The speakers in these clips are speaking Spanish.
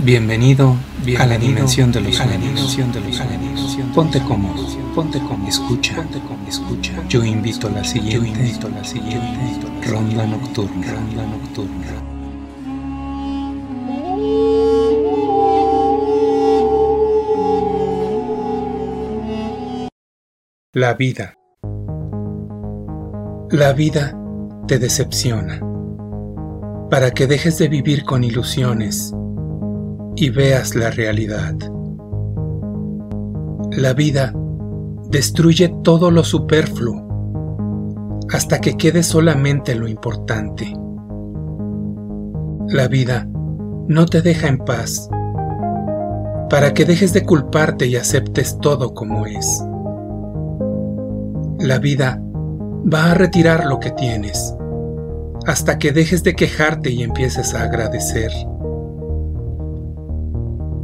Bienvenido, a la dimensión de los sueños. Ponte cómodo, ponte cómodo, escucha, ponte cómodo, escucha. Yo invito a la siguiente, yo invito a la siguiente. Ronda nocturna, ronda nocturna. La vida. La vida te decepciona. Para que dejes de vivir con ilusiones y veas la realidad. La vida destruye todo lo superfluo hasta que quede solamente lo importante. La vida no te deja en paz para que dejes de culparte y aceptes todo como es. La vida va a retirar lo que tienes hasta que dejes de quejarte y empieces a agradecer.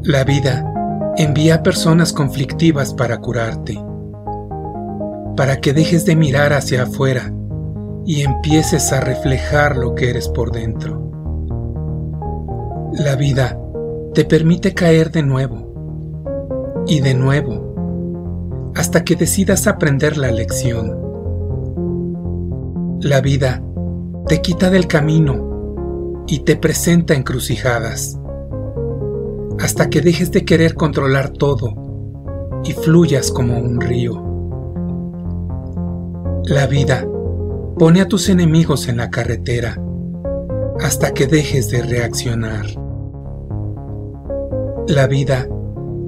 La vida envía personas conflictivas para curarte, para que dejes de mirar hacia afuera y empieces a reflejar lo que eres por dentro. La vida te permite caer de nuevo y de nuevo hasta que decidas aprender la lección. La vida te quita del camino y te presenta encrucijadas hasta que dejes de querer controlar todo y fluyas como un río. La vida pone a tus enemigos en la carretera hasta que dejes de reaccionar. La vida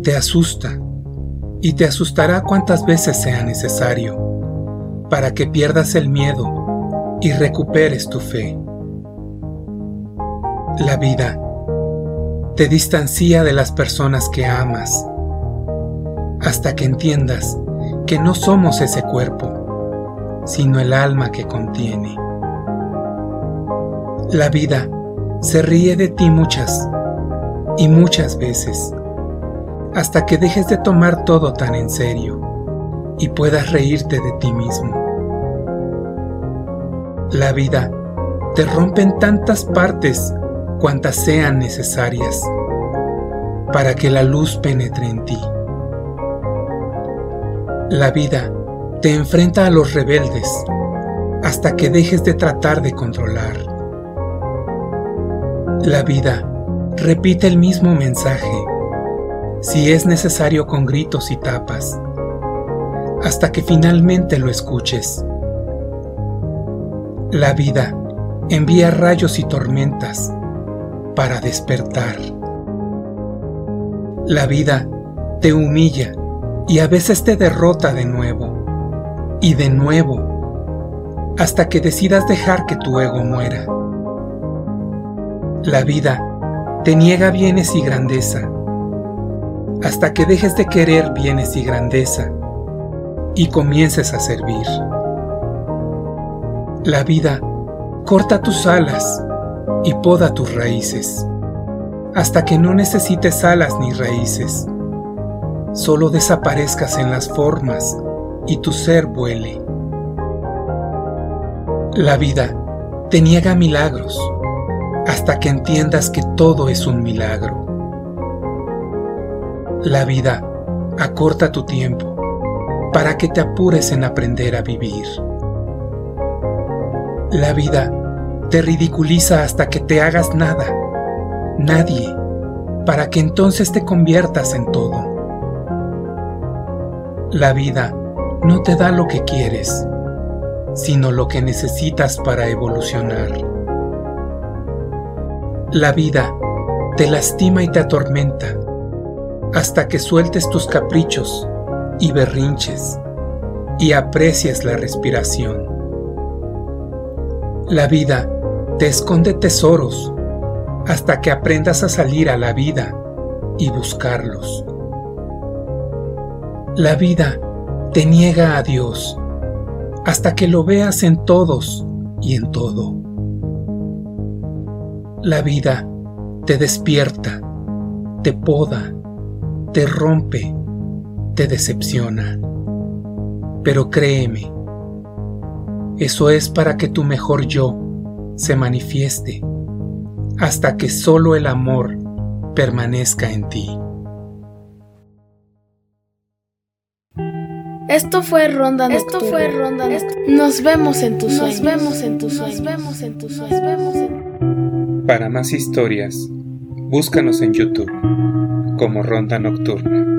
te asusta y te asustará cuantas veces sea necesario para que pierdas el miedo y recuperes tu fe. La vida te distancia de las personas que amas, hasta que entiendas que no somos ese cuerpo, sino el alma que contiene. La vida se ríe de ti muchas y muchas veces, hasta que dejes de tomar todo tan en serio y puedas reírte de ti mismo. La vida te rompe en tantas partes cuantas sean necesarias para que la luz penetre en ti. La vida te enfrenta a los rebeldes hasta que dejes de tratar de controlar. La vida repite el mismo mensaje, si es necesario con gritos y tapas, hasta que finalmente lo escuches. La vida envía rayos y tormentas para despertar. La vida te humilla y a veces te derrota de nuevo y de nuevo hasta que decidas dejar que tu ego muera. La vida te niega bienes y grandeza hasta que dejes de querer bienes y grandeza y comiences a servir. La vida corta tus alas y poda tus raíces, hasta que no necesites alas ni raíces, solo desaparezcas en las formas y tu ser vuele. La vida te niega milagros, hasta que entiendas que todo es un milagro. La vida acorta tu tiempo para que te apures en aprender a vivir. La vida te ridiculiza hasta que te hagas nada, nadie, para que entonces te conviertas en todo. La vida no te da lo que quieres, sino lo que necesitas para evolucionar. La vida te lastima y te atormenta hasta que sueltes tus caprichos y berrinches y aprecies la respiración. La vida te esconde tesoros hasta que aprendas a salir a la vida y buscarlos. La vida te niega a Dios hasta que lo veas en todos y en todo. La vida te despierta, te poda, te rompe, te decepciona. Pero créeme, eso es para que tu mejor yo se manifieste hasta que solo el amor permanezca en ti. Esto fue Ronda Nocturna. Esto fue Ronda Nos vemos en tus sueños. Nos vemos en tus sueños. Nos vemos en tus sueños. Nos vemos en... Para más historias, búscanos en YouTube como Ronda Nocturna.